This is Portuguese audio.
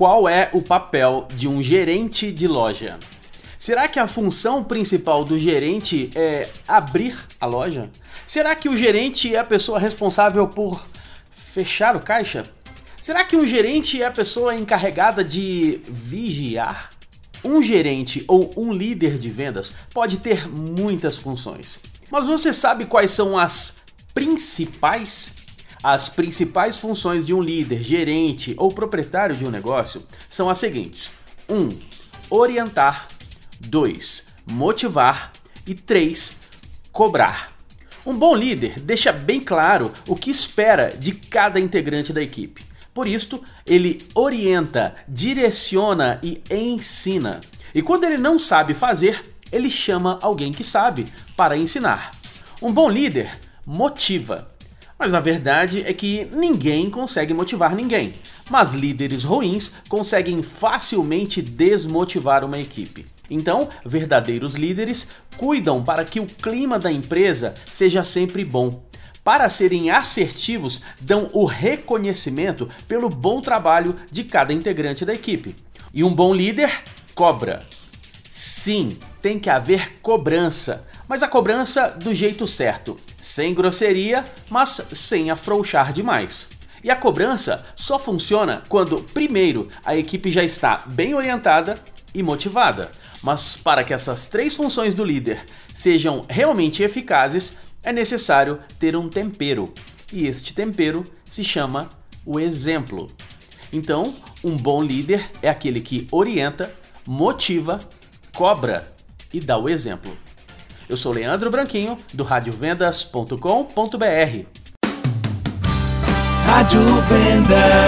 qual é o papel de um gerente de loja? Será que a função principal do gerente é abrir a loja? Será que o gerente é a pessoa responsável por fechar o caixa? Será que um gerente é a pessoa encarregada de vigiar? Um gerente ou um líder de vendas pode ter muitas funções. Mas você sabe quais são as principais? As principais funções de um líder, gerente ou proprietário de um negócio são as seguintes: 1. Um, orientar. 2. Motivar. E 3. Cobrar. Um bom líder deixa bem claro o que espera de cada integrante da equipe. Por isto, ele orienta, direciona e ensina. E quando ele não sabe fazer, ele chama alguém que sabe para ensinar. Um bom líder motiva, mas a verdade é que ninguém consegue motivar ninguém. Mas líderes ruins conseguem facilmente desmotivar uma equipe. Então, verdadeiros líderes cuidam para que o clima da empresa seja sempre bom. Para serem assertivos, dão o reconhecimento pelo bom trabalho de cada integrante da equipe. E um bom líder cobra. Sim, tem que haver cobrança, mas a cobrança do jeito certo, sem grosseria, mas sem afrouxar demais. E a cobrança só funciona quando, primeiro, a equipe já está bem orientada e motivada. Mas para que essas três funções do líder sejam realmente eficazes, é necessário ter um tempero. E este tempero se chama o exemplo. Então, um bom líder é aquele que orienta, motiva, cobra e dá o exemplo. Eu sou Leandro Branquinho, do radiovendas.com.br. Rádio Vendas.